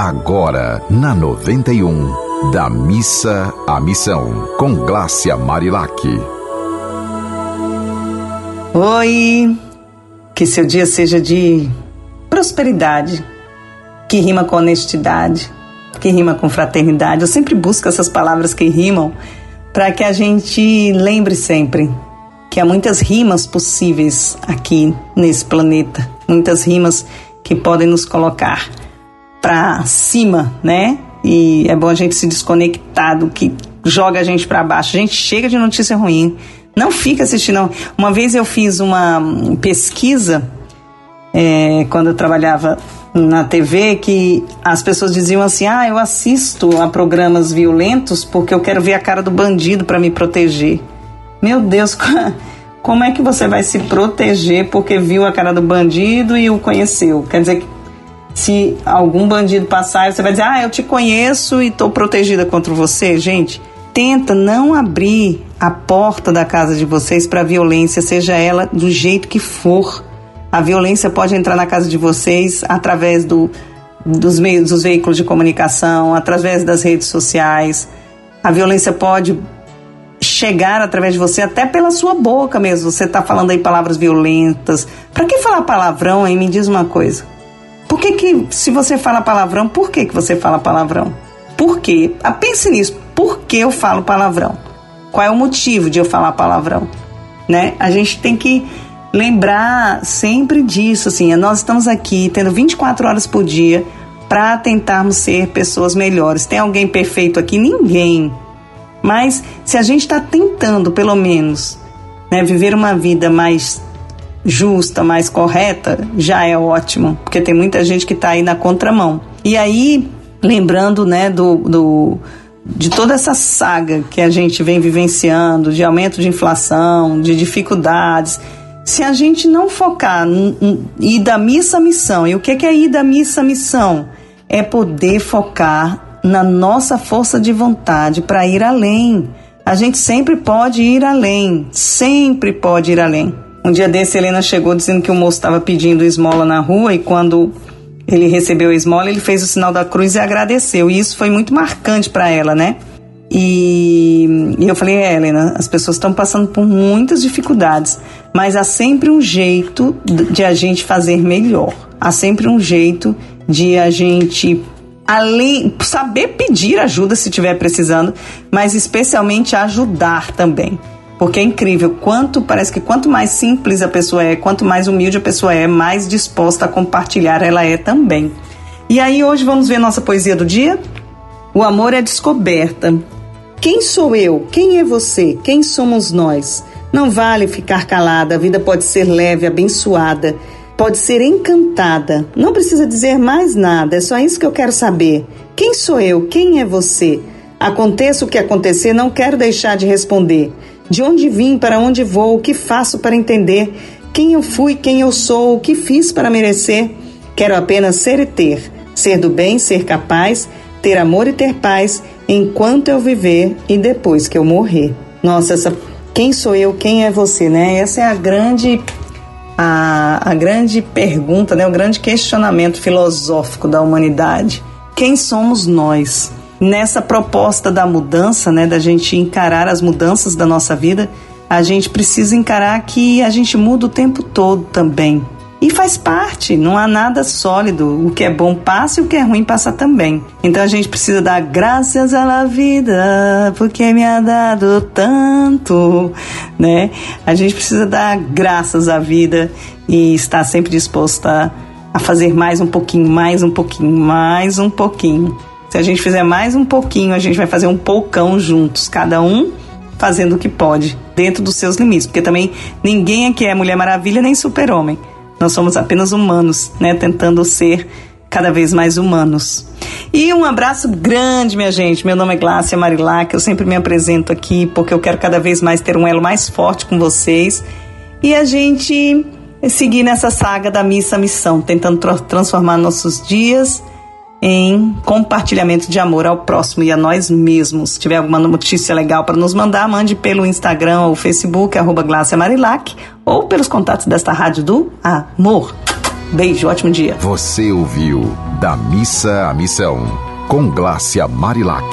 Agora, na 91, da missa à missão, com Glácia Marilac. Oi, que seu dia seja de prosperidade, que rima com honestidade, que rima com fraternidade. Eu sempre busco essas palavras que rimam para que a gente lembre sempre que há muitas rimas possíveis aqui nesse planeta, muitas rimas que podem nos colocar para cima, né? E é bom a gente se desconectar do que joga a gente para baixo. A gente chega de notícia ruim, não fica assistindo. Uma vez eu fiz uma pesquisa é, quando eu trabalhava na TV que as pessoas diziam assim: ah, eu assisto a programas violentos porque eu quero ver a cara do bandido para me proteger. Meu Deus, como é que você vai se proteger porque viu a cara do bandido e o conheceu? Quer dizer que se algum bandido passar, você vai dizer: ah, eu te conheço e estou protegida contra você, gente. Tenta não abrir a porta da casa de vocês para violência, seja ela do jeito que for a violência pode entrar na casa de vocês através do, dos meios dos veículos de comunicação, através das redes sociais. A violência pode chegar através de você até pela sua boca mesmo. Você está falando aí palavras violentas. Para que falar palavrão aí? Me diz uma coisa. Por que, que se você fala palavrão, por que, que você fala palavrão? Por quê? Ah, pense nisso. Por que eu falo palavrão? Qual é o motivo de eu falar palavrão? Né? A gente tem que lembrar sempre disso, assim, nós estamos aqui tendo 24 horas por dia para tentarmos ser pessoas melhores. Tem alguém perfeito aqui? Ninguém. Mas se a gente está tentando, pelo menos, né, viver uma vida mais justa, mais correta, já é ótimo, porque tem muita gente que está aí na contramão. E aí, lembrando, né, do, do de toda essa saga que a gente vem vivenciando, de aumento de inflação, de dificuldades, se a gente não focar ir da missa à missão, e o que é ir da missa à missão? É poder focar na nossa força de vontade para ir além. A gente sempre pode ir além, sempre pode ir além. Um dia desse, Helena chegou dizendo que o moço estava pedindo esmola na rua e quando ele recebeu a esmola, ele fez o sinal da cruz e agradeceu. E isso foi muito marcante para ela, né? E, e eu falei, é, Helena, as pessoas estão passando por muitas dificuldades, mas há sempre um jeito de a gente fazer melhor. Há sempre um jeito de a gente além saber pedir ajuda se estiver precisando, mas especialmente ajudar também. Porque é incrível quanto parece que quanto mais simples a pessoa é, quanto mais humilde a pessoa é, mais disposta a compartilhar ela é também. E aí hoje vamos ver nossa poesia do dia? O amor é descoberta. Quem sou eu? Quem é você? Quem somos nós? Não vale ficar calada, a vida pode ser leve, abençoada, pode ser encantada. Não precisa dizer mais nada, é só isso que eu quero saber. Quem sou eu? Quem é você? Aconteça o que acontecer, não quero deixar de responder. De onde vim, para onde vou, o que faço para entender? Quem eu fui, quem eu sou, o que fiz para merecer? Quero apenas ser e ter, ser do bem, ser capaz, ter amor e ter paz enquanto eu viver e depois que eu morrer. Nossa, essa quem sou eu, quem é você, né? Essa é a grande a, a grande pergunta, né? O grande questionamento filosófico da humanidade. Quem somos nós? Nessa proposta da mudança, né, da gente encarar as mudanças da nossa vida, a gente precisa encarar que a gente muda o tempo todo também. E faz parte, não há nada sólido. O que é bom passa e o que é ruim passa também. Então a gente precisa dar graças à vida, porque me ha dado tanto, né? A gente precisa dar graças à vida e estar sempre disposta a fazer mais um pouquinho, mais um pouquinho, mais um pouquinho. Se a gente fizer mais um pouquinho, a gente vai fazer um poucão juntos, cada um fazendo o que pode, dentro dos seus limites, porque também ninguém aqui é Mulher Maravilha nem Super-Homem. Nós somos apenas humanos, né? Tentando ser cada vez mais humanos. E um abraço grande, minha gente. Meu nome é Glácia Marilac. Eu sempre me apresento aqui porque eu quero cada vez mais ter um elo mais forte com vocês. E a gente seguir nessa saga da missa missão, tentando transformar nossos dias em compartilhamento de amor ao próximo e a nós mesmos. Se tiver alguma notícia legal para nos mandar, mande pelo Instagram ou Facebook, arroba Marilac, ou pelos contatos desta rádio do amor. Beijo, ótimo dia. Você ouviu Da Missa à Missão, com Glácia Marilac.